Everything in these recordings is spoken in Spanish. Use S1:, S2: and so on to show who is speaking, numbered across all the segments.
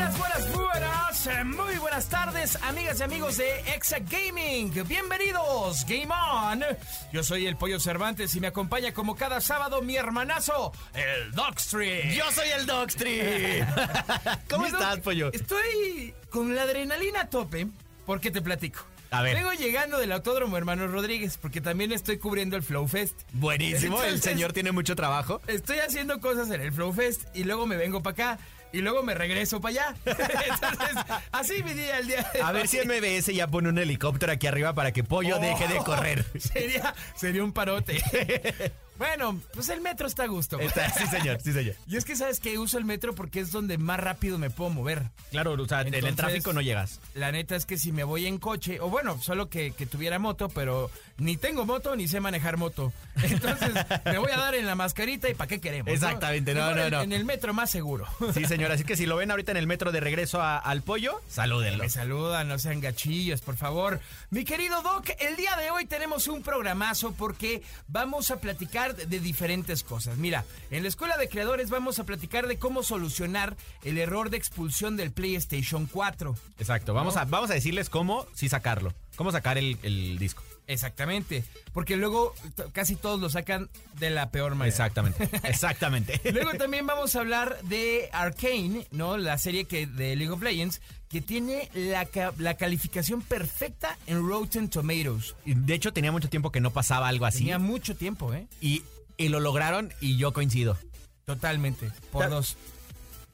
S1: Buenas, buenas, buenas, eh, muy buenas tardes, amigas y amigos de Exa Gaming. Bienvenidos, Game On. Yo soy el Pollo Cervantes y me acompaña como cada sábado mi hermanazo, el Dogstream.
S2: Yo soy el Dogstream. ¿Cómo estás, pollo?
S1: Estoy con la adrenalina a tope porque te platico.
S2: A ver.
S1: Vengo llegando del Autódromo Hermano Rodríguez porque también estoy cubriendo el Flow Fest.
S2: Buenísimo, el señor tiene mucho trabajo.
S1: Estoy haciendo cosas en el Flow Fest y luego me vengo para acá y luego me regreso para allá. Entonces, así mi día el día de
S2: A ver si MBS ya pone un helicóptero aquí arriba para que Pollo
S1: Oh,
S2: deje de correr.
S1: Sería, sería un parote. bueno, pues el metro está a gusto.
S2: Está- sí, señor, sí, señor.
S1: Y es que sabes que uso el metro porque es donde más rápido me puedo mover.
S2: Claro, o sea, en el tráfico no llegas.
S1: La neta es que si me voy en coche, o bueno, solo que, que tuviera moto, pero ni tengo moto ni sé manejar moto. Entonces me voy a dar en la mascarita y ¿para qué queremos?
S2: Exactamente, no, no,
S1: en-
S2: no.
S1: En el metro más seguro.
S2: Sí, señor, así que si lo ven ahorita en el metro de regreso a- al Pollo, salúdenlo.
S1: Me saludan, no sean gachillos, por favor. Mi querido Doc, el día de hoy tenemos un programazo porque vamos a platicar de diferentes cosas. Mira, en la Escuela de Creadores vamos a platicar de cómo solucionar el error de expulsión del PlayStation 4.
S2: Exacto, vamos a, vamos a decirles cómo sí sacarlo. Cómo sacar el, el disco.
S1: Exactamente, porque luego casi todos lo sacan de la peor manera.
S2: Exactamente, exactamente.
S1: Luego también vamos a hablar de Arcane, ¿no? La serie que de League of Legends, que tiene la, la calificación perfecta en Rotten Tomatoes.
S2: De hecho, tenía mucho tiempo que no pasaba algo así.
S1: Tenía mucho tiempo, ¿eh?
S2: Y, y lo lograron y yo coincido.
S1: Totalmente, por dos.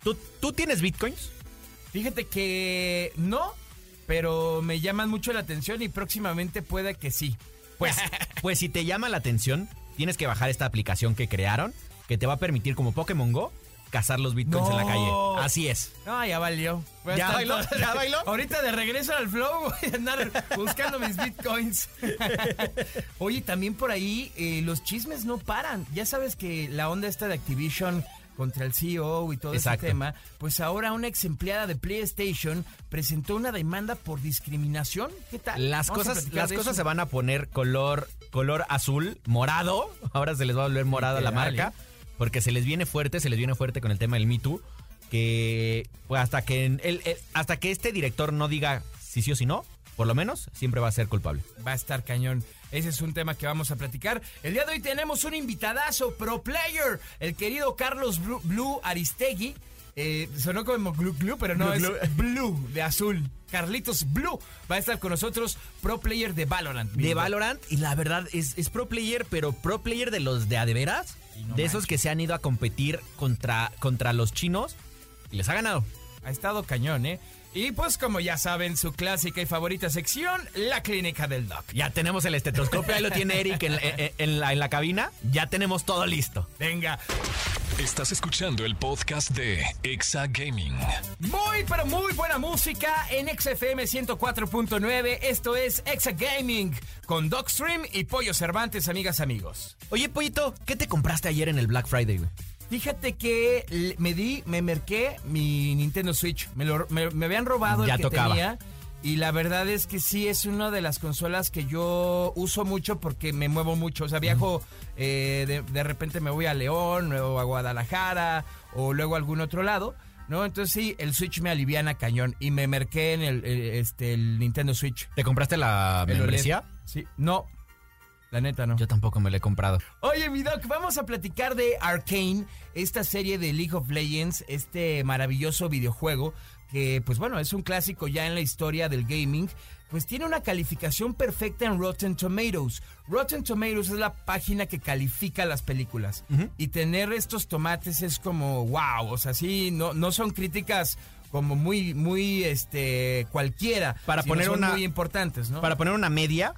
S2: ¿Tú, ¿Tú tienes bitcoins?
S1: Fíjate que no, pero me llaman mucho la atención y próximamente puede que sí.
S2: Pues, pues si te llama la atención, tienes que bajar esta aplicación que crearon, que te va a permitir, como Pokémon Go, cazar los bitcoins en la calle. Así es.
S1: No, ya valió. Voy
S2: ¿Ya bailó? ¿Ya bailó?
S1: Ahorita de regreso al flow voy a andar buscando mis bitcoins. Oye, también por ahí eh, los chismes no paran. Ya sabes que la onda esta de Activision contra el CEO y todo
S2: Exacto.
S1: ese tema, pues ahora una ex empleada de PlayStation presentó una demanda por discriminación. ¿Qué tal?
S2: Las
S1: Vamos
S2: cosas, las cosas
S1: eso.
S2: se van a poner color, color azul, morado. Ahora se les va a volver morado a la marca. Porque se les viene fuerte, se les viene fuerte con el tema del Me Too. Que pues hasta que el- el- hasta que este director no diga si sí o si no, por lo menos siempre va a ser culpable.
S1: Va a estar cañón. Ese es un tema que vamos a platicar. El día de hoy tenemos un invitadazo, pro player, el querido Carlos Blue, Blue Aristegui. Eh, sonó como Glu Glu, pero no, es. Blue, de azul. Carlitos Blue va a estar con nosotros, pro player de Valorant.
S2: de Valorant y la verdad es, es pro player, pero pro player de los de a de veras,
S1: no
S2: de esos que se han ido a competir contra, contra los chinos y les ha ganado.
S1: Ha estado cañón, ¿eh? Y pues como ya saben, su clásica y favorita sección, la clínica del doc.
S2: Ya tenemos el estetoscopio, ahí lo tiene Eric en, en- en la, en la cabina, ya tenemos todo listo.
S1: Venga,
S3: Estás escuchando el podcast de Exa Gaming.
S1: Muy, pero muy buena música en XFM 104.9. Esto es Exa Gaming con Dogstream y Pollo Cervantes, amigas, amigos.
S2: Oye, Pollito, ¿qué te compraste ayer en el Black Friday, güey?
S1: Fíjate que me di, me merqué mi Nintendo Switch. Me, lo- me- me habían robado el
S2: Ya
S1: que
S2: tocaba.
S1: tenía. Y la verdad es que sí es una de las consolas que yo uso mucho porque me muevo mucho. O sea, viajo, eh, de, de repente me voy a León o a Guadalajara o luego a algún otro lado. ¿No? Entonces sí, el Switch me aliviana cañón. Y me merqué en el, el- este, el Nintendo Switch.
S2: ¿Te compraste la
S1: El
S2: membresía?
S1: Sí. No. La neta no.
S2: Yo tampoco me la he comprado.
S1: Oye, mi doc, vamos a platicar de Arcane, esta serie de League of Legends, este maravilloso videojuego que, pues bueno, es un clásico ya en la historia del gaming. Pues tiene una calificación perfecta en Rotten Tomatoes. Rotten Tomatoes es la página que califica las películas. Y tener estos tomates es como, wow, o sea, sí, no, no son críticas como muy, muy, este, cualquiera.
S2: Para poner
S1: son
S2: una-
S1: muy importantes, ¿no?
S2: Para poner una media,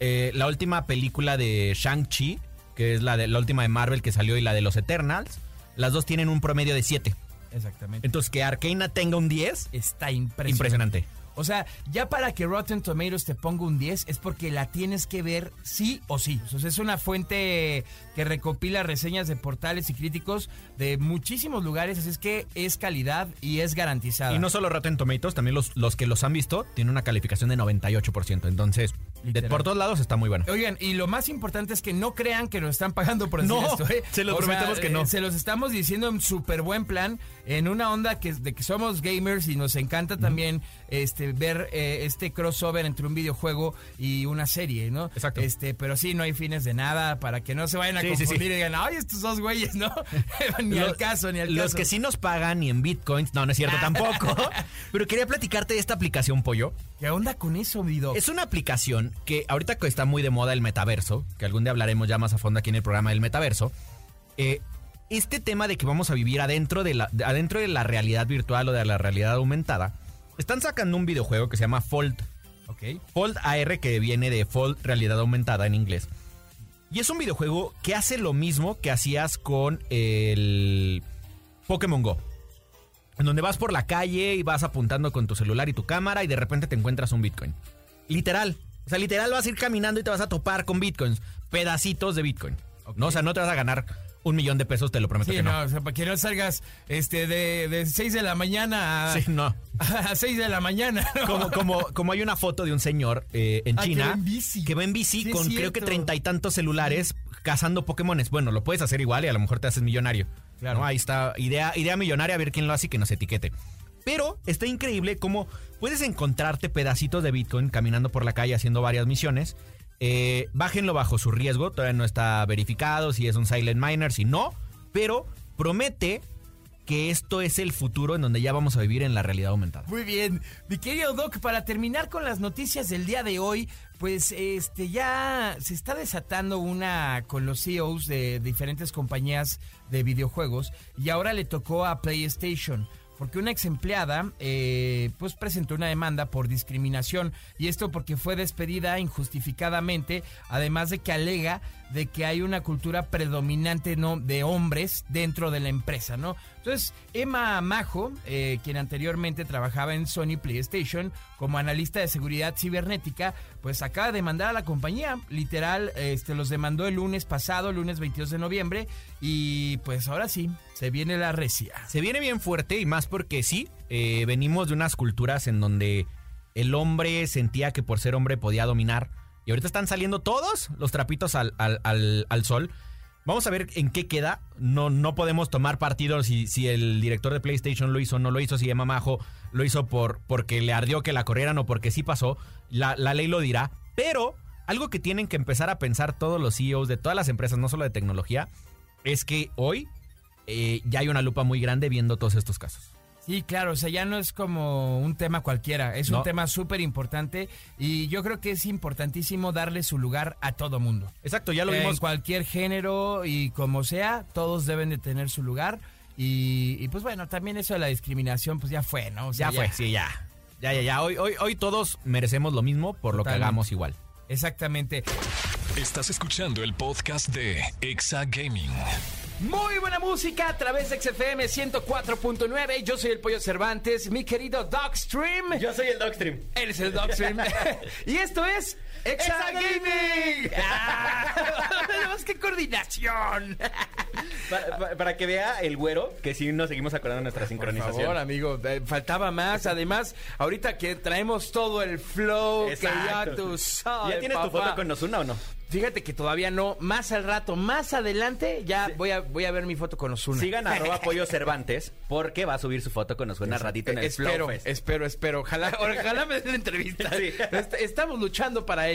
S2: eh, la última película de Shang-Chi, que es la, de, la última de Marvel que salió y la de los Eternals, las dos tienen un promedio de 7
S1: Exactamente.
S2: Entonces, que Arcana tenga un 10,
S1: Está impresionante.
S2: impresionante.
S1: O sea, ya para que Rotten Tomatoes te ponga un 10 es porque la tienes que ver sí o sí. O sea, es una fuente que recopila reseñas de portales y críticos de muchísimos lugares, así es que es calidad y es garantizada.
S2: Y no solo Rotten Tomatoes, también los, los que los han visto tienen una calificación de 98%. Entonces, de, por todos lados está muy bueno.
S1: Oigan, y lo más importante es que no crean que nos están pagando por decir
S2: No,
S1: esto. ¿eh?
S2: se los
S1: O sea,
S2: prometemos que no.
S1: eh, Se los estamos diciendo en súper buen plan, en una onda que, de que somos gamers y nos encanta también este ver eh, este crossover entre un videojuego y una serie, ¿no?
S2: Exacto.
S1: Este, pero sí, no hay fines de nada para que no se vayan a
S2: Sí,
S1: confundir
S2: sí.
S1: y digan, ay, estos dos güeyes, ¿no? ni al caso, ni al caso.
S2: Los que sí nos pagan y en bitcoins, no, no es cierto tampoco. Pero quería platicarte de esta aplicación, Pollo.
S1: ¿Qué onda con eso, mi doc?
S2: Es una aplicación que ahorita que está muy de moda el metaverso, que algún día hablaremos ya más a fondo aquí en el programa del metaverso. eh, este tema de que vamos a vivir adentro de, la, de- adentro de la realidad virtual o de la realidad aumentada, están sacando un videojuego que se llama Fold.
S1: Ok.
S2: Fold AR, que viene de Fold Realidad Aumentada en inglés. Y es un videojuego que hace lo mismo que hacías con el Pokémon Go. En donde vas por la calle y vas apuntando con tu celular y tu cámara y de repente te encuentras un Bitcoin. Literal. O sea, literal vas a ir caminando y te vas a topar con Bitcoins. Pedacitos de Bitcoin. ¿no? O sea, no te vas a ganar un millón de pesos, te lo prometo
S1: Sí,
S2: que
S1: no,
S2: no.
S1: o sea, para que no salgas este, de, de 6 de la mañana a,
S2: Sí, no.
S1: a 6 de la mañana. ¿no?
S2: Como, como, como hay una foto de un señor eh, en
S1: Ah, que
S2: China
S1: va en bici.
S2: que va en bici
S1: Sí,
S2: con creo que treinta y tantos celulares cazando Pokémones. Bueno, lo puedes hacer igual y a lo mejor te haces millonario.
S1: Claro.
S2: ¿no? Ahí está, idea, idea millonaria, a ver quién lo hace y que nos etiquete. Pero está increíble cómo puedes encontrarte pedacitos de Bitcoin caminando por la calle haciendo varias misiones. Eh, bájenlo bajo su riesgo, todavía no está verificado si es un silent miner, si no, pero promete que esto es el futuro en donde ya vamos a vivir en la realidad aumentada.
S1: Muy bien, mi querido Doc, para terminar con las noticias del día de hoy, pues este ya se está desatando una con los CEOs de diferentes compañías de videojuegos y ahora le tocó a PlayStation. Porque una ex empleada eh, pues presentó una demanda por discriminación y esto porque fue despedida injustificadamente, además de que alega de que hay una cultura predominante ¿no? de hombres dentro de la empresa, ¿no? Entonces, Emma Majo, eh, quien anteriormente trabajaba en Sony PlayStation como analista de seguridad cibernética, pues acaba de demandar a la compañía. Literal, este, los demandó el lunes pasado, lunes 22 de noviembre, y pues ahora sí, se viene la recia.
S2: Se viene bien fuerte y más porque sí, eh, venimos de unas culturas en donde el hombre sentía que por ser hombre podía dominar. Y ahorita están saliendo todos los trapitos al sol. Vamos a ver en qué queda. No, no podemos tomar partido si, si el director de PlayStation lo hizo o no lo hizo, si Emma Majo lo hizo por, porque le ardió que la corrieran o porque sí pasó. La, la ley lo dirá. Pero algo que tienen que empezar a pensar todos los CEOs de todas las empresas, no solo de tecnología, es que hoy eh, ya hay una lupa muy grande viendo todos estos casos.
S1: Sí, claro, o sea, ya no es como un tema cualquiera, es
S2: No.
S1: un tema súper importante y yo creo que es importantísimo darle su lugar a todo mundo.
S2: Exacto, ya lo
S1: en
S2: vimos.
S1: cualquier género y como sea, todos deben de tener su lugar. Y, y, pues bueno, también eso de la discriminación, pues ya fue, ¿no? O sea,
S2: Ya fue, sí, ya. Ya, ya, ya. Hoy, hoy, hoy todos merecemos lo mismo por lo que hagamos igual.
S1: Exactamente.
S3: Estás escuchando el podcast de Exa Gaming.
S1: Muy buena música a través de XFM 104.9. Yo soy el Pollo Cervantes, mi querido Dogstream.
S2: Yo soy el Dogstream.
S1: Él es el Dogstream. y esto es Exa Gaming. Ah, ¡Más qué coordinación!
S4: Para, para- para que vea el güero que sí nos seguimos acordando de nuestra
S1: Por
S4: sincronización.
S1: favor, amigo, eh, faltaba más. Además, ahorita que traemos todo el flow, que ya tú sabes,
S4: ¿Ya tienes tu foto con Nosuna o no?
S1: Fíjate que todavía no. Más al rato, más adelante, ya voy, a, voy a ver mi foto con Osuna.
S4: Sigan a arroba pollo Cervantes porque va a subir su foto con Nosuna ratito en el
S1: espero,
S4: Flow Fest.
S1: espero, espero. Ojalá, ojalá me den entrevista.
S4: Sí.
S1: Est- Estamos luchando para ello.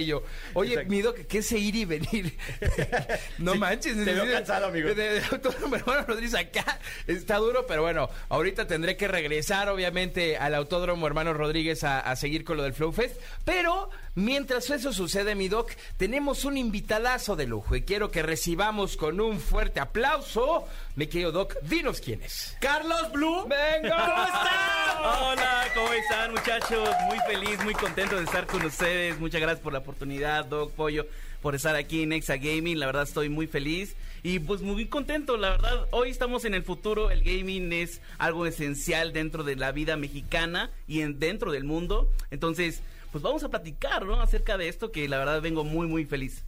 S1: Oye,
S4: Exacto.
S1: mi doc, ¿qué es ir y venir? no
S4: Sí,
S1: manches.
S4: te veo cansado, amigo.
S1: De, hermano Rodríguez acá está duro, pero bueno, ahorita tendré que regresar, obviamente, al Autódromo Hermano Rodríguez a, a seguir con lo del Flow Fest. Pero mientras eso sucede, mi doc, tenemos un invitadazo de lujo y quiero que recibamos con un fuerte aplauso. Mi querido doc, dinos quién es.
S4: Carlos Blue.
S1: ¡Venga!
S4: ¿Cómo están? Hola, ¿cómo están, muchachos?
S5: Muy feliz, muy contento de estar con ustedes. Muchas gracias por la oportunidad, Doc Pollo, por estar aquí en Exa Gaming. La verdad estoy muy feliz y pues muy contento. La verdad, hoy estamos en el futuro. El gaming es algo esencial dentro de la vida mexicana y en, dentro del mundo. Entonces, pues vamos a platicar, ¿no? Acerca de esto que la verdad vengo muy, muy feliz.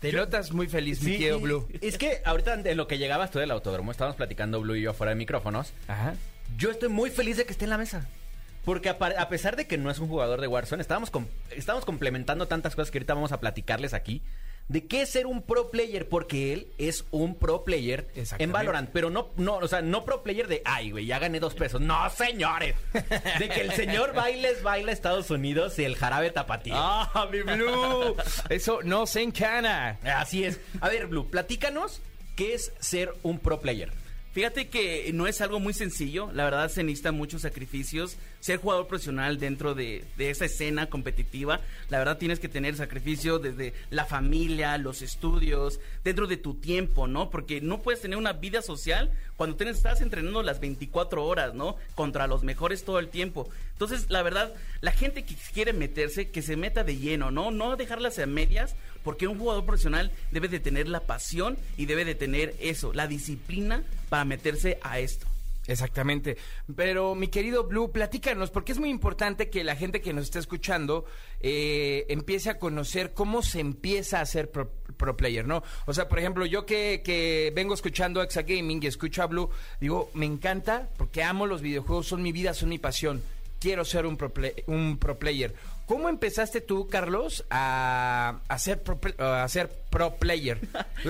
S1: Te notas muy feliz, mi tío Blue.
S2: Es que ahorita en lo que llegabas tú del autódromo, estábamos platicando Blue y yo fuera de micrófonos.
S1: Ajá.
S2: Yo estoy muy feliz de que esté en la mesa. Porque a, a pesar de que no es un jugador de Warzone, estábamos, com- estábamos complementando tantas cosas que ahorita vamos a platicarles aquí. De qué es ser un pro player, porque él es un pro player en. Valorant. Pero no, no, o sea, no pro player de, ay, güey, ya gané dos pesos. No, señores. De que el señor bailes baila Estados Unidos y el jarabe tapatío.
S1: ¡Ah, mi Blue! Eso no se encana.
S2: Así es. A ver, Blue, platícanos qué es ser un pro player.
S5: Fíjate que no es algo muy sencillo, la verdad se necesitan muchos sacrificios. Ser jugador profesional dentro de, de esa escena competitiva, la verdad tienes que tener sacrificio desde la familia, los estudios, dentro de tu tiempo, ¿no? Porque no puedes tener una vida social cuando tienes, estás entrenando las 24 horas, ¿no? Contra los mejores todo el tiempo. Entonces, la verdad, la gente que quiere meterse, que se meta de lleno, ¿no? No dejarlas a medias, porque un jugador profesional debe de tener la pasión y debe de tener eso, la disciplina para meterse a esto.
S1: Exactamente. Pero mi querido Blue, platícanos, porque es muy importante que la gente que nos está escuchando eh, empiece a conocer cómo se empieza a ser pro, player, ¿no? O sea, por ejemplo, yo que, que vengo escuchando Exa Gaming y escucho a Blue, digo, me encanta porque amo los videojuegos, son mi vida, son mi pasión. Quiero ser un pro, play- un pro player. ¿Cómo empezaste tú, Carlos, a, a ser, pro, a ser pro player?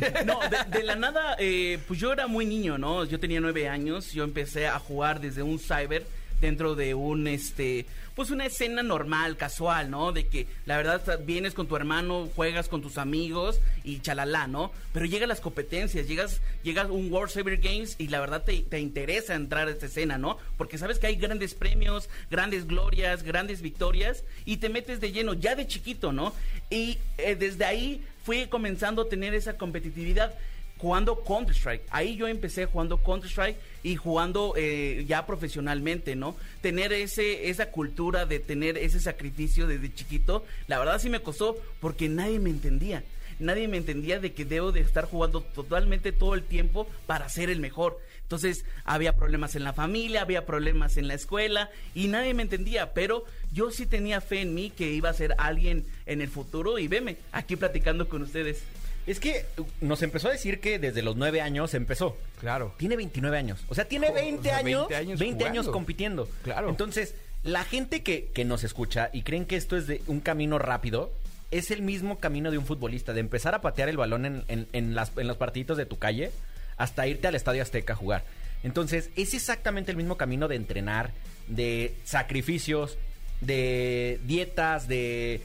S5: No, de, de la nada, eh, pues yo era muy niño, ¿no? Yo tenía nueve años, yo empecé a jugar desde un cyber dentro de un, este, pues una escena normal, casual, ¿no? De que la verdad vienes con tu hermano, juegas con tus amigos y chalala, ¿no? Pero llegan las competencias, llegas, llegas un World Cyber Games y la verdad te, te interesa entrar a esta escena, ¿no? Porque sabes que hay grandes premios, grandes glorias, grandes victorias y te metes de lleno ya de chiquito, ¿no? Y eh, desde ahí fui comenzando a tener esa competitividad jugando Counter-Strike. Ahí yo empecé jugando Counter-Strike y jugando eh, ya profesionalmente, ¿no? Tener ese, esa cultura de tener ese sacrificio desde chiquito, la verdad sí me costó porque nadie me entendía. Nadie me entendía de que debo de estar jugando totalmente todo el tiempo para ser el mejor. Entonces había problemas en la familia, había problemas en la escuela y nadie me entendía, pero yo sí tenía fe en mí que iba a ser alguien en el futuro y veme, aquí platicando con ustedes.
S2: Es que nos empezó a decir que desde los nueve años empezó.
S1: Claro.
S2: Tiene 29 años. O sea, tiene
S1: Jo-
S2: 20
S1: o sea,
S2: años.
S1: 20 años
S2: 20 años
S1: jugando.
S2: compitiendo.
S1: Claro.
S2: Entonces, la gente que, que nos escucha y creen que esto es de un camino rápido, es el mismo camino de un futbolista, de empezar a patear el balón en, en- en las, en los partiditos de tu calle hasta irte al Estadio Azteca a jugar. Entonces, es exactamente el mismo camino de entrenar, de sacrificios, de dietas, de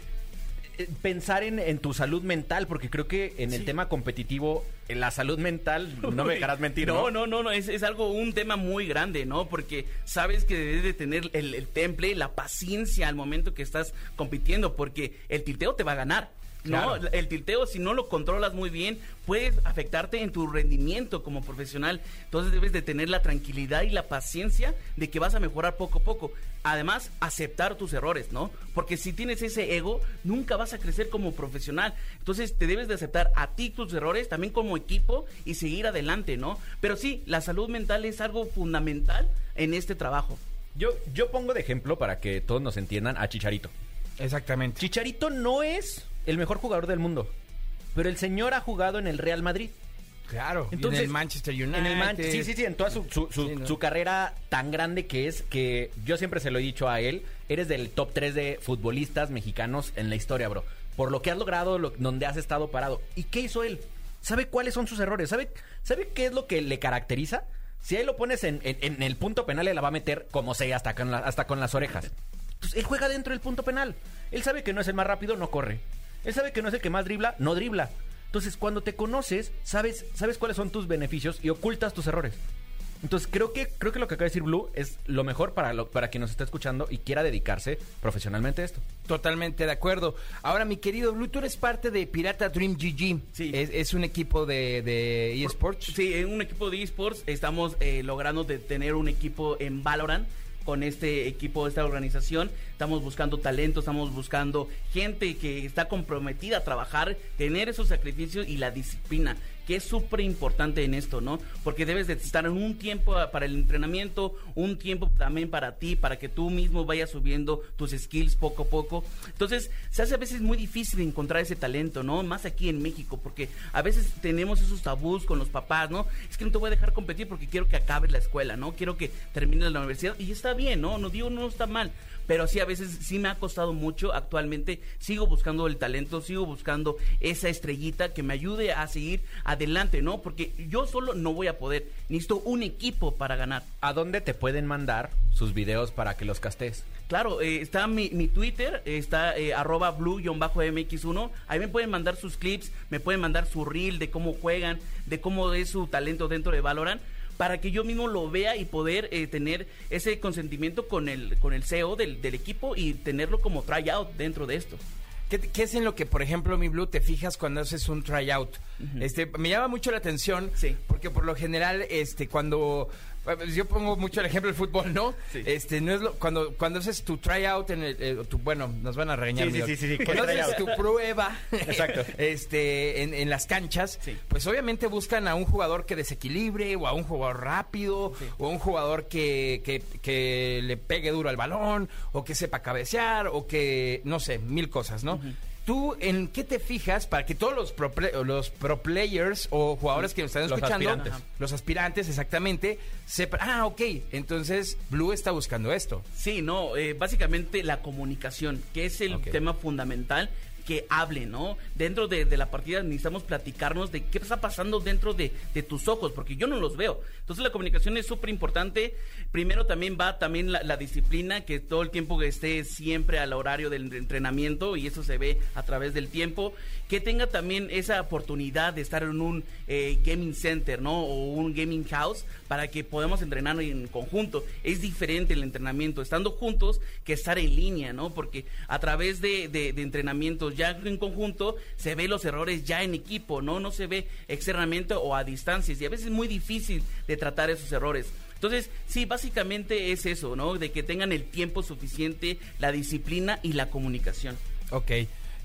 S2: pensar en, en tu salud mental, porque creo que en el tema competitivo, en la salud mental, no me dejarás mentir, ¿no?
S5: No, no, no, no, es, es algo, un tema muy grande, ¿no? Porque sabes que debes de tener el, el temple, la paciencia al momento que estás compitiendo, porque el tilteo te va a ganar. No,
S1: Claro.
S5: el tilteo, si no lo controlas muy bien, puede afectarte en tu rendimiento como profesional. Entonces debes de tener la tranquilidad y la paciencia de que vas a mejorar poco a poco. Además, aceptar tus errores, ¿no? Porque si tienes ese ego, nunca vas a crecer como profesional. Entonces te debes de aceptar a ti tus errores, también como equipo, y seguir adelante, ¿no? Pero sí, la salud mental es algo fundamental en este trabajo.
S2: Yo, yo pongo de ejemplo para que todos nos entiendan a Chicharito.
S1: Exactamente.
S2: Chicharito no es el mejor jugador del mundo, pero el señor ha jugado en el Real Madrid.
S1: Claro.
S2: Entonces,
S1: en el Manchester United.
S2: En el Man- sí, sí, sí, en toda su, su- su-
S1: Sí, ¿no?
S2: su carrera tan grande que es, que yo siempre se lo he dicho a él, eres del top 3 de futbolistas mexicanos en la historia, bro. Por lo que has logrado, lo- donde has estado parado. ¿Y qué hizo él? ¿Sabe cuáles son sus errores? ¿Sabe, ¿sabe qué es lo que le caracteriza? Si ahí lo pones en, en- en el punto penal, él la va a meter como sea, hasta con, la- hasta con las orejas. Entonces, él juega dentro del punto penal. Él sabe que no es el más rápido, no corre. Él sabe que no es el que más dribla, no dribla. Entonces, cuando te conoces, sabes, sabes cuáles son tus beneficios y ocultas tus errores. Entonces, creo que, creo que lo que acaba de decir Blue es lo mejor para, lo, para quien nos está escuchando y quiera dedicarse profesionalmente a esto.
S1: Totalmente de acuerdo. Ahora, mi querido Blue, tú eres parte de Pirata Dream GG.
S5: Sí.
S1: Es, es un equipo de, de eSports.
S5: Sí, en un equipo de esports estamos eh, logrando de tener un equipo en Valorant con este equipo, esta organización. Estamos buscando talento, estamos buscando gente que está comprometida a trabajar, tener esos sacrificios y la disciplina que es súper importante en esto, ¿no? Porque debes de estar un tiempo para el entrenamiento, un tiempo también para ti, para que tú mismo vayas subiendo tus skills poco a poco. Entonces, se hace a veces muy difícil encontrar ese talento, ¿no? Más aquí en México, porque a veces tenemos esos tabús con los papás, ¿no? Es que no te voy a dejar competir porque quiero que acabes la escuela, ¿no? Quiero que termines la universidad y está bien, ¿no? No digo no está mal, pero sí a veces sí me ha costado mucho. Actualmente sigo buscando el talento, sigo buscando esa estrellita que me ayude a seguir adelante, ¿no? Porque yo solo no voy a poder. Necesito un equipo para ganar.
S2: ¿A dónde te pueden mandar sus videos para que los castes?
S5: Claro, eh, está mi, mi, Twitter, está eh, arroba blue-mx1. Ahí me pueden mandar sus clips, me pueden mandar su reel de cómo juegan, de cómo es su talento dentro de Valorant para que yo mismo lo vea y poder eh, tener ese consentimiento con el, con el CEO del, del equipo y tenerlo como tryout dentro de esto.
S1: ¿Qué, ¿Qué, es en lo que, por ejemplo, mi Blue, te fijas cuando haces un tryout? Este, me llama mucho la atención,
S5: Sí.
S1: porque por lo general, este, cuando yo pongo mucho el ejemplo del fútbol, ¿no?
S5: Sí.
S1: Este, no es lo, cuando cuando haces tu tryout en el, eh, tu, bueno, nos van a regañar.
S2: Sí, sí, sí, sí.
S1: Cuando
S2: ¿Qué
S1: haces tu prueba,
S2: Exacto.
S1: este, en, en las canchas,
S5: Sí.
S1: pues obviamente buscan a un jugador que desequilibre, o a un jugador rápido, o a un jugador que, que, que le pegue duro al balón, o que sepa cabecear, o que, no sé, mil cosas, ¿no? ¿Tú en qué te fijas para que todos los pro, play- los pro players o jugadores que nos están
S2: Los
S1: escuchando,
S2: aspirantes.
S1: Ajá. los aspirantes exactamente, sepan, ah, ok, entonces Blue está buscando esto.
S5: Sí, no, eh, básicamente la comunicación, que es el tema fundamental que hable, ¿no? Dentro de, de la partida necesitamos platicarnos de qué está pasando dentro de, tus ojos, porque yo no los veo. Entonces la comunicación es súper importante. Primero también va también la, la disciplina, que todo el tiempo que esté siempre al horario del entrenamiento y eso se ve a través del tiempo. Que tenga también esa oportunidad de estar en un eh, gaming center, ¿no? O un gaming house para que podamos entrenar en conjunto. Es diferente el entrenamiento estando juntos que estar en línea, ¿no? Porque a través de, entrenamientos ya en conjunto se ve los errores ya en equipo, ¿no? No se ve externamente o a distancias y a veces es muy difícil de tratar esos errores. Entonces, sí, básicamente es eso, ¿no? De que tengan el tiempo suficiente, la disciplina y la comunicación.
S1: Ok.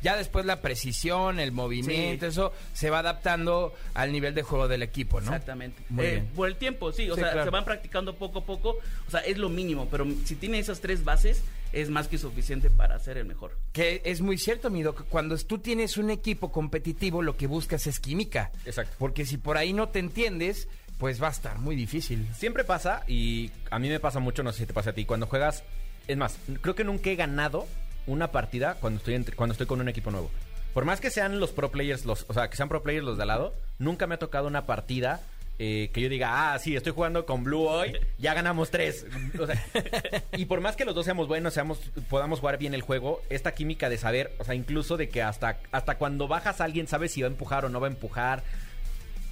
S1: Ya después la precisión, el movimiento,
S5: Sí.
S1: eso se va adaptando al nivel de juego del equipo, ¿no?
S5: Exactamente.
S1: Muy
S5: Eh,
S1: bien.
S5: Por el tiempo, sí. O
S1: Sí,
S5: sea,
S1: claro.
S5: se van practicando poco a poco. O sea, es lo mínimo. Pero si tiene esas tres bases, es más que suficiente para ser el mejor.
S1: Que es muy cierto, mi doc. Cuando tú tienes un equipo competitivo, lo que buscas es química.
S2: Exacto.
S1: Porque si por ahí no te entiendes, pues va a estar muy difícil.
S2: Siempre pasa, y a mí me pasa mucho, no sé si te pasa a ti, cuando juegas. Es más, creo que nunca he ganado una partida cuando estoy, cuando estoy con un equipo nuevo. Por más que sean los pro players, los, o sea, que sean pro players los de al lado, nunca me ha tocado una partida eh, que yo diga, ah, sí, estoy jugando con Blue hoy, ya ganamos tres. Y por más que los dos seamos buenos, seamos, podamos jugar bien el juego, esta química de saber, o sea, incluso de que hasta, hasta cuando bajas alguien sabes si va a empujar o no va a empujar.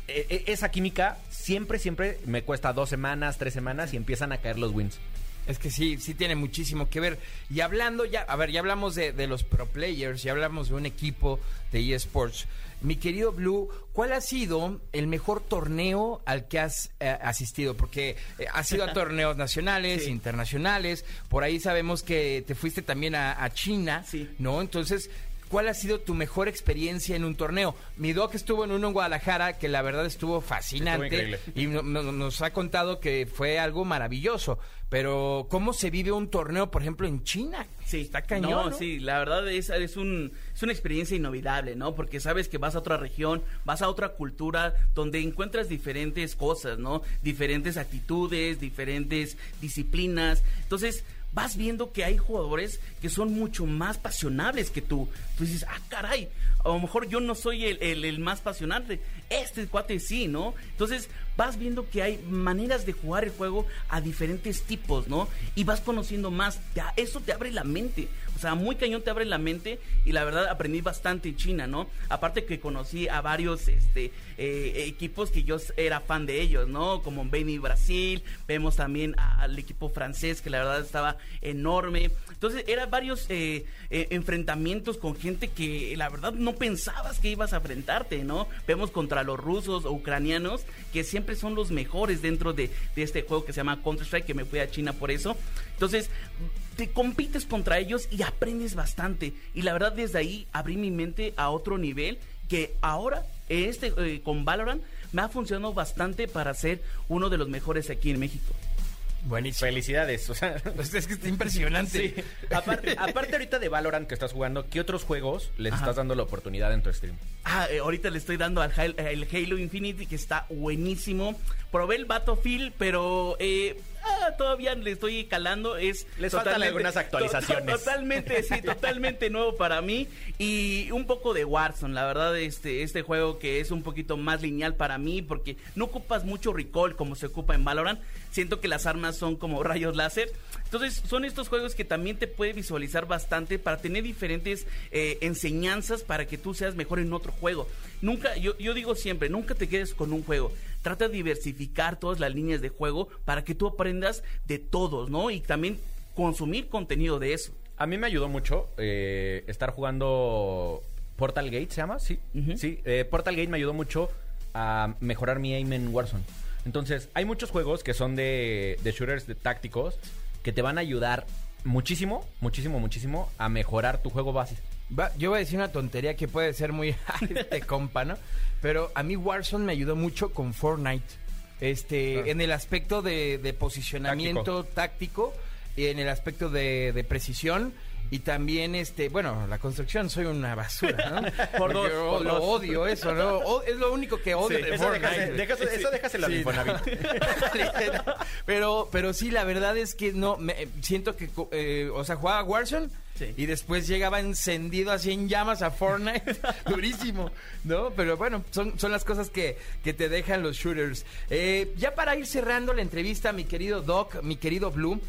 S2: E- e- esa química siempre, siempre me cuesta dos semanas, tres semanas y empiezan a caer los wins.
S1: Es que sí, sí tiene muchísimo que ver. Y hablando ya, a ver, ya hablamos de, de los pro players, ya hablamos de un equipo de eSports. Mi querido Blue, ¿cuál ha sido el mejor torneo al que has eh, asistido? Porque eh, has ido a torneos nacionales,
S5: Sí.
S1: internacionales, por ahí sabemos que te fuiste también a, a China,
S5: Sí.
S1: ¿no? Entonces, ¿cuál ha sido tu mejor experiencia en un torneo? Mi doc estuvo en uno en Guadalajara que la verdad estuvo fascinante
S2: increíble.
S1: y no- no- nos ha contado que fue algo maravilloso. Pero, ¿cómo se vive un torneo, por ejemplo, en China?
S5: Sí,
S1: está cañón.
S5: No,
S1: ¿no?
S5: sí, la verdad es, es, un, es una experiencia inolvidable, ¿no? Porque sabes que vas a otra región, vas a otra cultura donde encuentras diferentes cosas, ¿no? Diferentes actitudes, diferentes disciplinas. Entonces, vas viendo que hay jugadores que son mucho más pasionables que tú. Tú dices, ah, caray, a lo mejor yo no soy el, el- el más pasionante. Este cuate sí, ¿no? Entonces, vas viendo que hay maneras de jugar el juego a diferentes tipos, ¿no? Y vas conociendo más. Te- eso te abre la mente. O sea, muy cañón te abre la mente y la verdad aprendí bastante en China, ¿no? Aparte que conocí a varios este, eh, equipos que yo era fan de ellos, ¿no? Como Beni Brasil, vemos también al equipo francés que la verdad estaba enorme. Entonces, eran varios eh, eh, enfrentamientos con gente que la verdad no pensabas que ibas a enfrentarte, ¿no? Vemos contra los rusos o ucranianos que siempre siempre son los mejores dentro de, de este juego que se llama Counter-Strike, que me fui a China por eso. Entonces, te compites contra ellos y aprendes bastante. Y la verdad, desde ahí abrí mi mente a otro nivel que ahora, este, eh, con Valorant, me ha funcionado bastante para ser uno de los mejores aquí en México.
S1: Buenísimo.
S2: Felicidades. O sea,
S1: es que está impresionante.
S2: sí. Aparte, aparte ahorita de Valorant que estás jugando, ¿qué otros juegos les
S5: Ajá.
S2: estás dando la oportunidad en tu stream?
S5: Ah, eh, ahorita le estoy dando al el Halo Infinity que está buenísimo. Probé el Battlefield, pero eh, ah, todavía le estoy calando. Es
S2: Les faltan algunas actualizaciones.
S5: to- Totalmente, sí, totalmente nuevo para mí. Y un poco de Warzone, la verdad, este, este juego que es un poquito más lineal para mí, porque no ocupas mucho recall como se ocupa en Valorant. Siento que las armas son como rayos láser. Entonces, son estos juegos que también te puede visualizar bastante para tener diferentes eh, enseñanzas para que tú seas mejor en otro juego. Nunca, yo, yo digo siempre, nunca te quedes con un juego. Trata de diversificar todas las líneas de juego para que tú aprendas de todos, ¿no? Y también consumir contenido de eso.
S2: A mí me ayudó mucho eh, estar jugando Portal Gate, ¿se llama? Sí. Sí, eh, Portal Gate me ayudó mucho a mejorar mi aim en Warzone. Entonces, hay muchos juegos que son de, de shooters de tácticos que te van a ayudar muchísimo, muchísimo, muchísimo a mejorar tu juego base.
S1: Va, yo voy a decir una tontería que puede ser muy este compa, ¿no? Pero a mí Warzone me ayudó mucho con Fortnite. Este,
S2: Ah.
S1: en el aspecto de, de posicionamiento táctico, y en el aspecto de, de precisión. Y también, este, bueno, la construcción soy una basura, ¿no?
S5: Por dos,
S1: yo
S5: por
S1: lo
S5: dos.
S1: odio eso, ¿no? O- es lo único que odio de
S2: eso,
S1: Fortnite.
S2: déjase- eso déjaselo
S1: Sí,
S2: Infonavit.
S1: pero, pero sí, la verdad es que no, me, siento que, eh, o sea, jugaba Warzone
S5: Sí.
S1: y después llegaba encendido así en llamas a Fortnite, durísimo, ¿no? Pero bueno, son, son las cosas que, que te dejan los shooters. Eh, ya para ir cerrando la entrevista, mi querido Doc, mi querido Blue,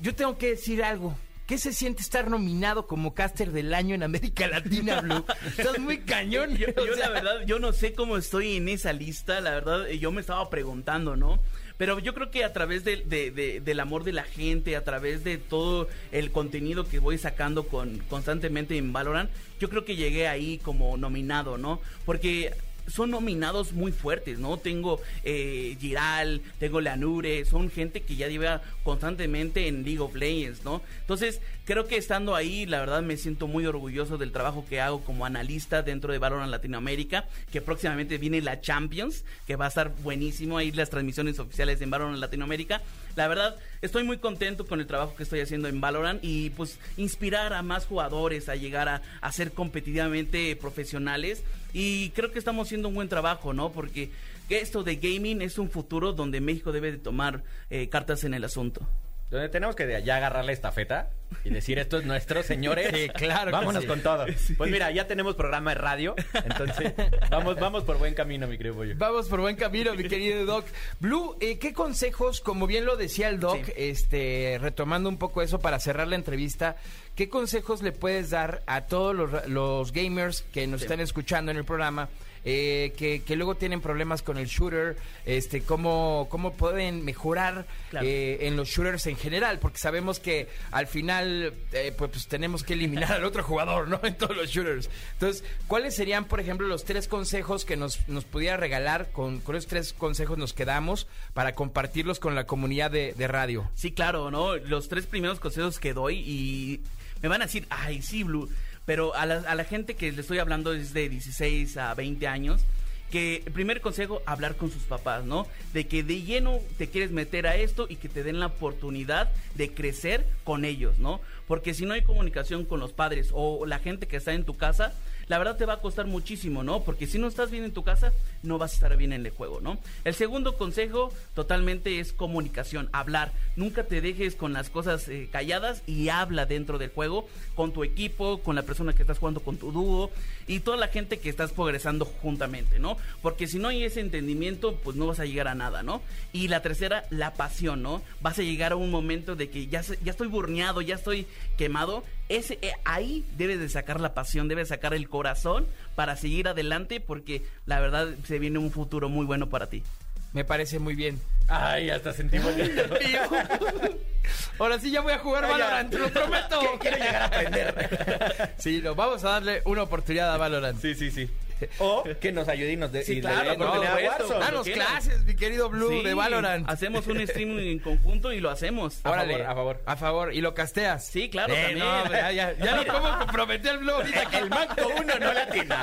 S1: yo tengo que decir algo. ¿Qué se siente estar nominado como caster del año en América Latina, Blue? Estás muy cañón.
S5: Yo,
S1: o sea,
S5: la verdad, yo no sé cómo estoy en esa lista, la verdad, eh, yo me estaba preguntando, ¿no? Pero yo creo que a través de- de- de- del amor de la gente, a través de todo el contenido que voy sacando con, constantemente en Valorant, yo creo que llegué ahí como nominado, ¿no? Porque son nominados muy fuertes, ¿no? Tengo eh, Giral, tengo Leanure, son gente que ya lleva constantemente en League of Legends, ¿no? Entonces, creo que estando ahí, la verdad me siento muy orgulloso del trabajo que hago como analista dentro de Valorant Latinoamérica, que próximamente viene la Champions, que va a estar buenísimo ahí las transmisiones oficiales en Valorant Latinoamérica. La verdad, estoy muy contento con el trabajo que estoy haciendo en Valorant y pues inspirar a más jugadores a llegar a, a ser competitivamente profesionales y creo que estamos haciendo un buen trabajo, ¿no? Porque esto de gaming es un futuro donde México debe de tomar eh, cartas en el asunto.
S2: Donde tenemos que ya agarrar la estafeta y decir esto es nuestro, señores.
S1: Sí, claro que
S2: Vámonos
S1: sí.
S2: con todo. Pues mira, ya tenemos programa de radio, entonces vamos, vamos por buen camino, mi querido pollo.
S1: Vamos por buen camino, mi querido Doc. Blue, eh, ¿qué consejos, como bien lo decía el Doc, este, retomando un poco eso para cerrar la entrevista, qué consejos le puedes dar a todos los, los gamers que nos están escuchando en el programa? Eh, que, que luego tienen problemas con el shooter, este, cómo, cómo pueden mejorar
S5: Claro.
S1: eh, en los shooters en general, porque sabemos que al final eh, pues, pues, tenemos que eliminar al otro jugador, ¿no? En todos los shooters. Entonces, ¿cuáles serían, por ejemplo, los tres consejos que nos, nos pudiera regalar? Con, con esos tres consejos nos quedamos para compartirlos con la comunidad de, de radio.
S5: Sí, claro, ¿no? Los tres primeros consejos que doy y me van a decir, ay, sí, Blue. Pero a la, a la gente que le estoy hablando es de 16 a 20 años. Que el primer consejo, hablar con sus papás, ¿no? De que de lleno te quieres meter a esto y que te den la oportunidad de crecer con ellos, ¿no? Porque si no hay comunicación con los padres o la gente que está en tu casa, la verdad te va a costar muchísimo, ¿no? Porque si no estás bien en tu casa, no vas a estar bien en el juego, ¿no? El segundo consejo totalmente es comunicación, hablar. Nunca te dejes con las cosas eh, calladas y habla dentro del juego con tu equipo, con la persona que estás jugando con tu dúo y toda la gente que estás progresando juntamente, ¿no? Porque si no hay ese entendimiento, pues no vas a llegar a nada, ¿no? Y la tercera, la pasión, ¿no? Vas a llegar a un momento de que ya, ya estoy burneado, ya estoy quemado. Ese, eh, ahí debes de sacar la pasión, debes sacar el corazón para seguir adelante porque la verdad se viene un futuro muy bueno para ti.
S1: Me parece muy bien.
S2: Ay, hasta sentimos.
S1: Ahora sí ya voy a jugar Valorant, te lo prometo.
S2: Quiero llegar a aprender.
S1: Sí, no, vamos a darle una oportunidad a Valorant.
S2: Sí, sí, sí.
S4: O que nos ayude y nos dé
S5: Sí,
S4: y
S5: claro.
S4: Warzone.
S1: Danos clases, mi querido Blue,
S5: Sí,
S1: de Valorant.
S5: Hacemos un stream en conjunto y lo hacemos.
S4: A
S1: Órale.
S4: favor, a favor.
S1: A favor. ¿Y lo casteas?
S5: Sí, claro,
S1: Eh,
S5: también.
S1: no, ya, ya, ya no como comprometer al Blue ahorita.
S4: El Manco 1 no la tiene.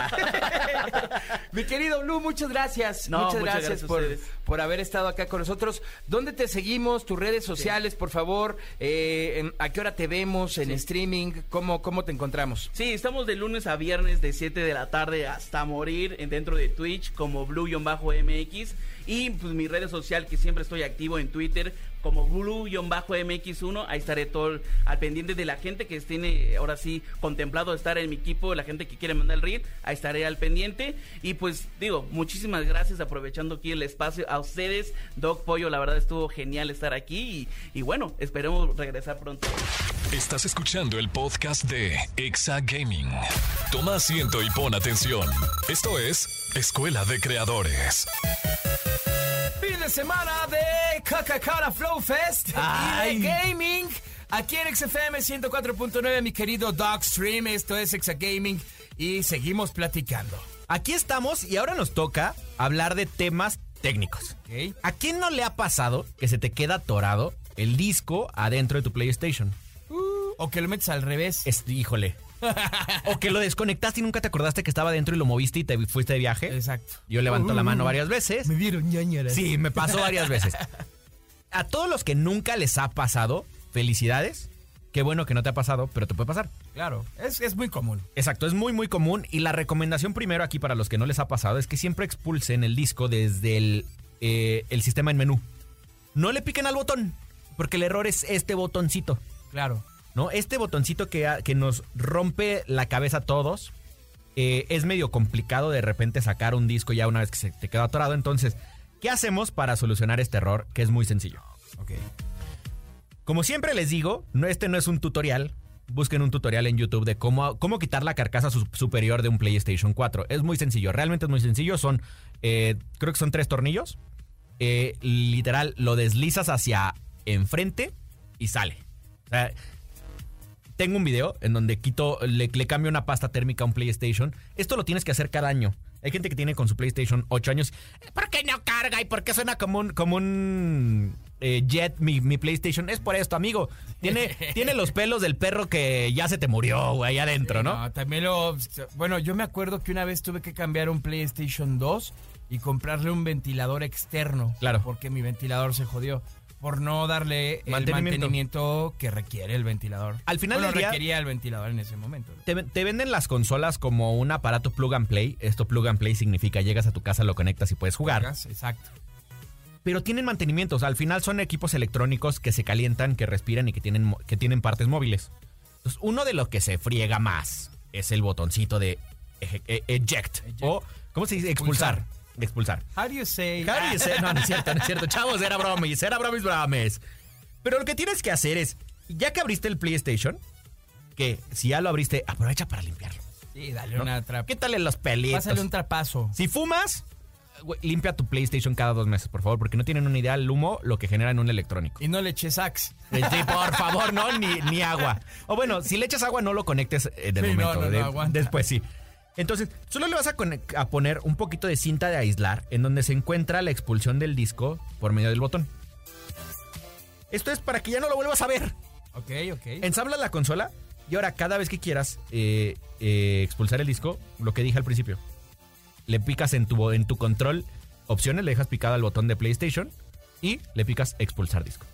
S1: Mi querido Blue, muchas gracias.
S5: No,
S1: muchas,
S5: muchas
S1: gracias,
S5: gracias
S1: por, por haber estado acá con nosotros. ¿Dónde te seguimos? Tus redes sociales, por favor. Eh, en- ¿A qué hora te vemos en streaming? ¿Cómo, ¿Cómo te encontramos?
S5: Sí, estamos de lunes a viernes de 7 de la tarde hasta morir en- dentro de Twitch como Blue-MX y pues mi red social que siempre estoy activo en Twitter como Blue-MX1. Ahí estaré todo al pendiente de la gente que tiene ahora sí contemplado estar en mi equipo, la gente que quiere mandar el read, ahí estaré al pendiente. Y pues digo, muchísimas gracias aprovechando aquí el espacio a ustedes, Doc Pollo, la verdad estuvo genial estar aquí y, y bueno, esperemos regresar pronto.
S3: Estás escuchando el podcast de Exa Gaming. Toma asiento y pon atención. Esto es Escuela de Creadores.
S1: Fin de semana de Coca-Cola Flow Fest
S2: Ay.
S1: y de Gaming. Aquí en XFM 104.9, mi querido Dog Stream. Esto es Exa Gaming y seguimos platicando.
S2: Aquí estamos y ahora nos toca hablar de temas técnicos. ¿A quién no le ha pasado que se te queda atorado el disco adentro de tu PlayStation?
S1: O que lo metes al revés.
S2: Es, híjole. O que lo desconectaste y nunca te acordaste que estaba dentro y lo moviste y te fuiste de viaje.
S1: Exacto.
S2: Yo levanto la mano varias veces.
S1: Me dieron ñañaras.
S2: Sí, me pasó varias veces. A todos los que nunca les ha pasado, felicidades. Qué bueno que no te ha pasado, pero te puede pasar.
S1: Claro, es, es muy común.
S2: Exacto, es muy muy común y la recomendación primero aquí para los que no les ha pasado es que siempre expulsen el disco desde el, eh, el sistema en menú. No le piquen al botón, porque el error es este botoncito,
S1: Claro.
S2: ¿No? Este botoncito que, que nos rompe la cabeza a todos. eh, es medio complicado de repente sacar un disco ya una vez que se te queda atorado. Entonces, ¿qué hacemos para solucionar este error? Que es muy sencillo. Como siempre les digo, no, este no es un tutorial. Busquen un tutorial en YouTube de cómo, cómo quitar la carcasa su- superior de un PlayStation 4. Es muy sencillo, realmente es muy sencillo. Son, eh, creo que son tres tornillos. Eh, literal, lo deslizas hacia enfrente y sale. O sea, tengo un video en donde quito, le, le cambio una pasta térmica a un PlayStation. Esto lo tienes que hacer cada año. Hay gente que tiene con su PlayStation 8 años. ¿Por qué no carga? ¿Y por qué suena como un, como un eh, jet mi, mi PlayStation? Es por esto, amigo. Tiene, tiene los pelos del perro que ya se te murió, güey, ahí adentro, ¿no?
S1: también lo. Bueno, yo me acuerdo que una vez tuve que cambiar un PlayStation 2 y comprarle un ventilador externo.
S2: Claro.
S1: Porque mi ventilador se jodió. Por no darle el
S2: Mantenimiento.
S1: que requiere el ventilador.
S2: Al final
S1: bueno,
S2: del día-
S1: requería el ventilador en ese momento.
S2: Te, te venden las consolas como un aparato plug and play. Esto plug and play significa llegas a tu casa, lo conectas y puedes jugar.
S1: Exacto.
S2: pero tienen mantenimientos. Al final son equipos electrónicos que se calientan, que respiran y que tienen, que tienen partes móviles. Entonces, uno de los que se friega más es el botoncito de e- eject, o, ¿cómo se dice? Expulsar. Expulsar.
S1: How do you say?
S2: How do you say- No, no es cierto, no es cierto. Chavos, era bromis, era bromis, bromis. Pero lo que tienes que hacer es, ya que abriste el PlayStation, que si ya lo abriste, aprovecha para limpiarlo.
S1: Sí, dale una trapa.
S2: Quítale los pelitos.
S1: Pásale un trapazo.
S2: Si fumas, limpia tu PlayStation cada dos meses, por favor, porque no tienen una idea el humo lo que genera en un electrónico.
S1: Y no le eches axe.
S2: Sí, por favor, no, ni, ni agua. O bueno, si le echas agua, no lo conectes eh, de
S1: Sí, no,
S2: momento.
S1: no, no,
S2: de- después sí. Entonces, solo le vas a, poner un poquito de cinta de aislar en donde se encuentra la expulsión del disco por medio del botón. Esto es para que ya no lo vuelvas a ver.
S1: Ok, ok.
S2: Ensambla la consola y ahora cada vez que quieras eh, eh, expulsar el disco, lo que dije al principio, le picas en tu, en tu control opciones, le dejas picado al botón de PlayStation y le picas expulsar disco.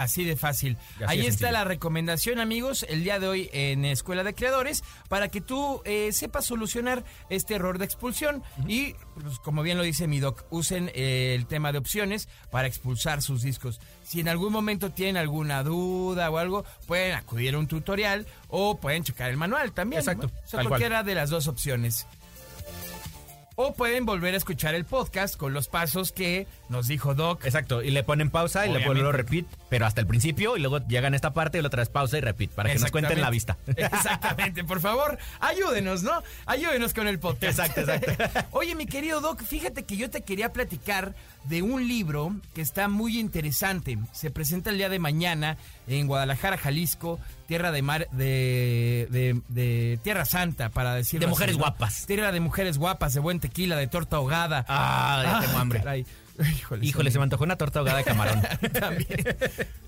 S1: Así de fácil.
S2: Así
S1: Ahí está
S2: sencillo.
S1: la recomendación, amigos, el día de hoy en Escuela de Creadores, para que tú eh, sepas solucionar este error de expulsión. Y, pues, como bien lo dice mi doc, usen eh, el tema de opciones para expulsar sus discos. Si en algún momento tienen alguna duda o algo, pueden acudir a un tutorial o pueden checar el manual también.
S2: Exacto,
S1: ¿no? O sea,
S2: cual.
S1: cualquiera de las dos opciones. O pueden volver a escuchar el podcast con los pasos que nos dijo Doc.
S2: Exacto, y le ponen pausa y le ponen luego repeat, pero hasta el principio y luego llegan a esta parte y la otra vez pausa y repeat para que nos cuenten la vista.
S1: Exactamente, por favor, ayúdenos, ¿no? Ayúdenos con el podcast.
S2: Exacto, exacto.
S1: Oye, mi querido Doc, fíjate que yo te quería platicar de un libro que está muy interesante. Se presenta el día de mañana en Guadalajara, Jalisco. tierra de mar, de, de, de Tierra Santa, para decirlo
S2: De
S1: así,
S2: mujeres
S1: ¿no?
S2: guapas.
S1: Tierra de mujeres guapas, de buen tequila, de torta ahogada.
S2: Ah, ya tengo hambre.
S1: caray. Híjole,
S2: Híjole, se me antojó una torta ahogada de camarón.
S1: También.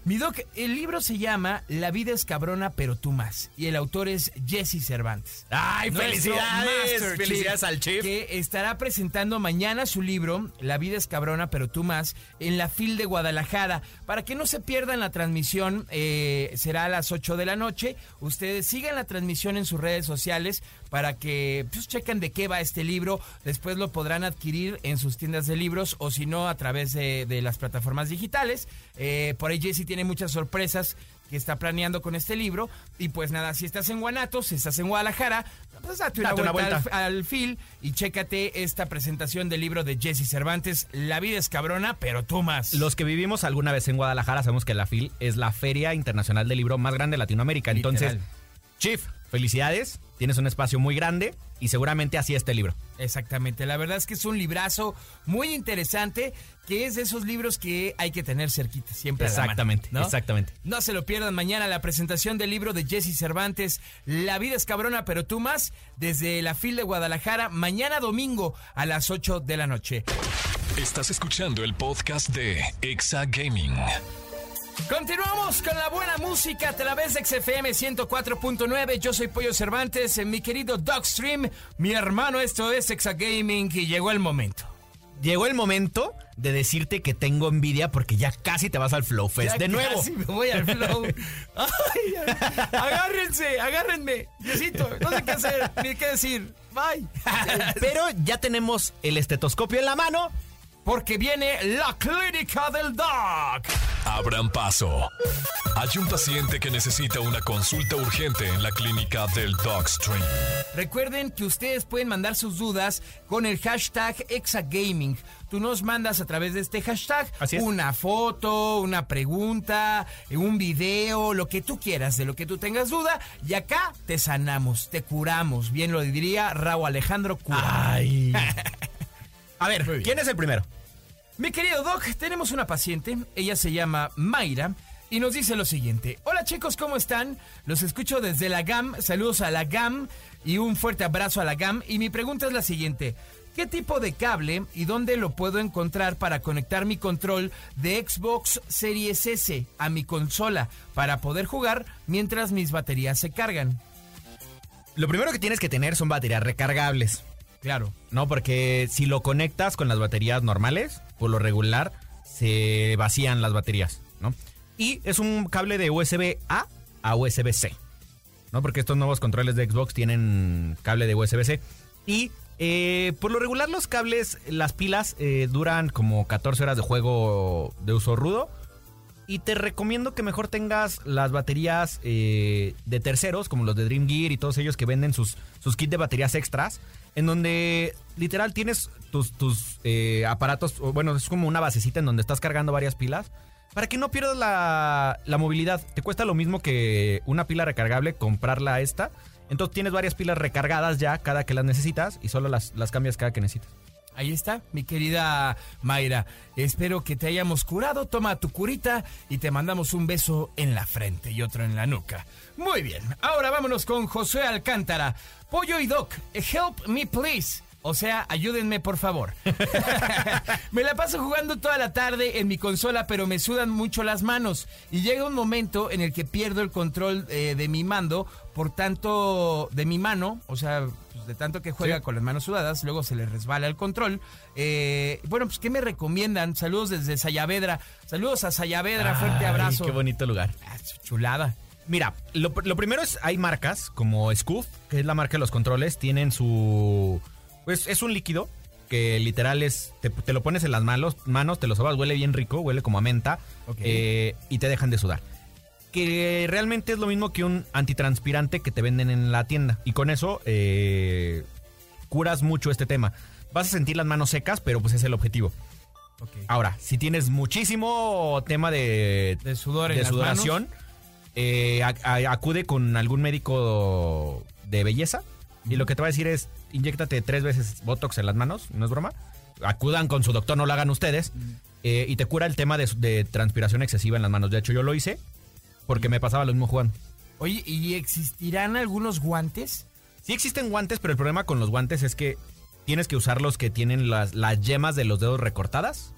S1: Mi doc, el libro se llama La vida es cabrona, pero tú más. Y el autor es Jesse Cervantes.
S2: ¡Ay,
S1: Nuestro
S2: felicidades! Felicidades
S1: Chief,
S2: al Chief.
S1: Que estará presentando mañana su libro, La vida es cabrona, pero tú más, en la FIL de Guadalajara. Para que no se pierdan la transmisión, eh, será a las 8 de la noche. Ustedes sigan la transmisión en sus redes sociales para que pues, chequen de qué va este libro. Después lo podrán adquirir en sus tiendas de libros o si no a través de, de las plataformas digitales. Eh, por ahí Jesse tiene muchas sorpresas que está planeando con este libro. Y pues nada, si estás en Guanatos, si estás en Guadalajara, pues date una,
S2: Date una
S1: vuelta,
S2: vuelta.
S1: Al, al fil y chécate esta presentación del libro de Jesse Cervantes, La vida es cabrona, pero tú más.
S2: Los que vivimos alguna vez en Guadalajara sabemos que la FIL es la Feria Internacional del Libro más grande de Latinoamérica. Entonces. Chief, felicidades. Tienes un espacio muy grande y seguramente así este libro.
S1: Exactamente, la verdad es que es un librazo muy interesante, que es de esos libros que hay que tener cerquita, siempre. a la mano,
S2: Exactamente,
S1: ¿no?
S2: exactamente.
S1: No se lo pierdan mañana la presentación del libro de Jesse Cervantes, La vida es cabrona, pero tú más, desde la FIL de Guadalajara, mañana domingo a las 8 de la noche.
S3: Estás escuchando el podcast de Exa Gaming.
S1: Continuamos con la buena música a través de XFM 104.9. Yo soy Pollo Cervantes, eh, mi querido Dogstream, mi hermano, esto es Exa Gaming y llegó el momento.
S2: Llegó el momento de decirte que tengo envidia porque ya casi te vas al Flow Fest
S1: Ya
S2: de nuevo.
S1: casi me voy al flow. Ay, agárrense, agárrenme. Diosito, no sé qué hacer, ni qué decir. Bye.
S2: Pero ya tenemos el estetoscopio en la mano.
S1: Porque viene la clínica del dog.
S3: Abran paso. Hay un paciente que necesita una consulta urgente en la clínica del Dogstream.
S1: Recuerden que ustedes pueden mandar sus dudas con el hashtag Exagaming. Tú nos mandas a través de este hashtag
S2: Así es.
S1: una foto, una pregunta, un video, lo que tú quieras, de lo que tú tengas duda. Y acá te sanamos, te curamos. Bien lo diría Raúl Alejandro Cura.
S2: Ay. A ver. ¿quién es el primero?
S1: Mi querido Doc, tenemos una paciente, ella se llama Mayra y nos dice lo siguiente. Hola chicos, ¿cómo están? Los escucho desde la GAM, saludos a la GAM y un fuerte abrazo a la GAM y mi pregunta es la siguiente. ¿Qué tipo de cable y dónde lo puedo encontrar para conectar mi control de Xbox Series S a mi consola para poder jugar mientras mis baterías se cargan?
S2: Lo primero que tienes que tener son baterías recargables.
S1: Claro.
S2: No, porque si lo conectas con las baterías normales, por lo regular, se vacían las baterías, ¿no? Y es un cable de USB A a USB C, ¿no? Porque estos nuevos controles de Xbox tienen cable de USB C. Y eh, por lo regular los cables, las pilas eh, duran como 14 horas de juego de uso rudo. Y te recomiendo que mejor tengas las baterías eh, de terceros, como los de Dream Gear y todos ellos que venden sus, sus kits de baterías extras, en donde literal tienes tus, tus eh, aparatos, bueno, es como una basecita en donde estás cargando varias pilas, para que no pierdas la, la movilidad. Te cuesta lo mismo que una pila recargable comprarla esta. Entonces tienes varias pilas recargadas ya cada que las necesitas y solo las, las cambias cada que necesitas.
S1: Ahí está, mi querida Mayra. Espero que te hayamos curado. Toma tu curita y te mandamos un beso en la frente y otro en la nuca. Muy bien, ahora vámonos con José Alcántara. Pollo y Doc, help me please. O sea, ayúdenme por favor. me la paso jugando toda la tarde en mi consola, pero me sudan mucho las manos. Y llega un momento en el que pierdo el control eh, de mi mando, por tanto, de mi mano, o sea, pues, de tanto que juega con las manos sudadas, luego se le resbala el control. Eh, bueno, pues, ¿qué me recomiendan? Saludos desde Sayavedra. Saludos a Sayavedra, fuerte abrazo.
S2: Qué bonito lugar.
S1: Ah, chulada.
S2: Mira, lo, lo primero es, hay marcas como Scoof, que es la marca de los controles, tienen su... Pues es un líquido que literal es, te, te lo pones en las manos, manos, te lo sobas, huele bien rico, huele como a menta, eh, y te dejan de sudar. Que realmente es lo mismo que un antitranspirante que te venden en la tienda. Y con eso eh, curas mucho este tema. Vas a sentir las manos secas, pero pues es el objetivo. Ahora, si tienes muchísimo tema de,
S1: De sudor en
S2: de sudoración, eh, a- a- acude con algún médico de belleza y lo que te va a decir es, inyéctate tres veces Botox en las manos, no es broma. Acudan con su doctor, no lo hagan ustedes. eh, y te cura el tema de, de transpiración excesiva en las manos. De hecho, yo lo hice porque me pasaba lo mismo jugando.
S1: Oye, ¿y existirán algunos guantes?
S2: Sí existen guantes, pero el problema con los guantes es que tienes que usar los que tienen las, las yemas de los dedos recortadas,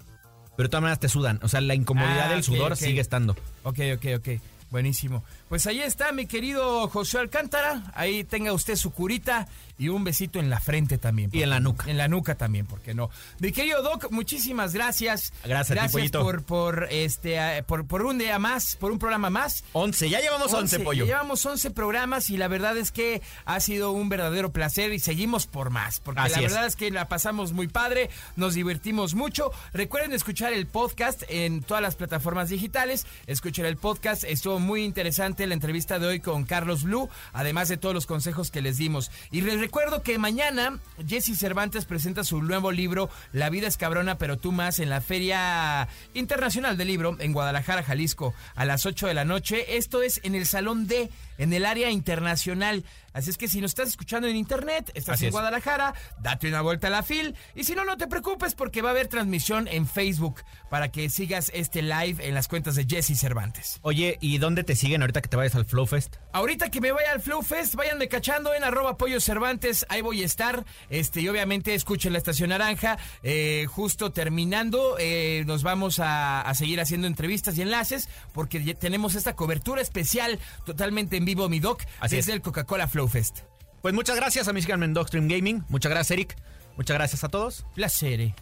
S2: pero de todas maneras te sudan. O sea, la incomodidad
S1: Ah,
S2: del sudor sigue estando.
S1: Ok, ok, ok. Buenísimo. Pues ahí está mi querido José Alcántara. Ahí tenga usted su curita y un besito en la frente también.
S2: Y en la nuca.
S1: En la nuca también, ¿por qué no? Mi querido Doc, muchísimas gracias.
S2: Gracias ti, Pollito.
S1: por, por, este, por, por un día más, por un programa más.
S2: 11, ya llevamos 11, pollo.
S1: ya Llevamos 11 programas y la verdad es que ha sido un verdadero placer y seguimos por más. Porque
S2: Así
S1: la
S2: es.
S1: verdad es que la pasamos muy padre, nos divertimos mucho. Recuerden escuchar el podcast en todas las plataformas digitales. Escuchen el podcast, estuvo muy interesante la entrevista de hoy con Carlos Blue, además de todos los consejos que les dimos. Y les recuerdo que mañana Jesse Cervantes presenta su nuevo libro La vida es cabrona, pero tú más en la Feria Internacional del Libro en Guadalajara, Jalisco, a las 8 de la noche. Esto es en el Salón D, en el área internacional. Así es que si nos estás escuchando en internet, estás
S2: Así
S1: en
S2: es.
S1: Guadalajara, date una vuelta a la FIL. Y si no, no te preocupes porque va a haber transmisión en Facebook para que sigas este live en las cuentas de Jesse Cervantes.
S2: Oye, ¿y dónde te siguen ahorita que te vayas al Flow Fest?
S1: Ahorita que me vaya al Flow Fest, váyanme cachando en arroba pollo Cervantes, ahí voy a estar. Este, y obviamente escuchen la estación naranja. Eh, justo terminando, eh, nos vamos a, a seguir haciendo entrevistas y enlaces, porque ya tenemos esta cobertura especial totalmente en vivo, mi doc,
S2: Así
S1: desde
S2: es.
S1: el Coca-Cola Flow Fest.
S2: Pues muchas gracias a mi síganme en Dogstream Gaming. Muchas gracias, Eric. Muchas gracias a todos.
S1: Placer.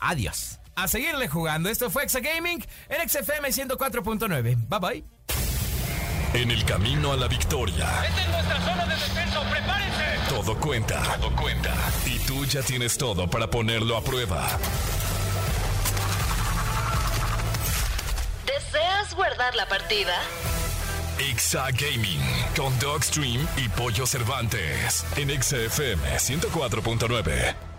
S2: Adiós.
S1: A seguirle jugando. Esto fue Exa Gaming en XFM 104.9. Bye bye.
S3: En el camino a la victoria,
S6: Esta es nuestra zona de defensa, prepárense.
S3: todo cuenta. Todo cuenta. Y tú ya tienes todo para ponerlo a prueba.
S7: ¿Deseas guardar la partida?
S3: Exa Gaming con Dogstream y Pollo Cervantes en XFM 104.9.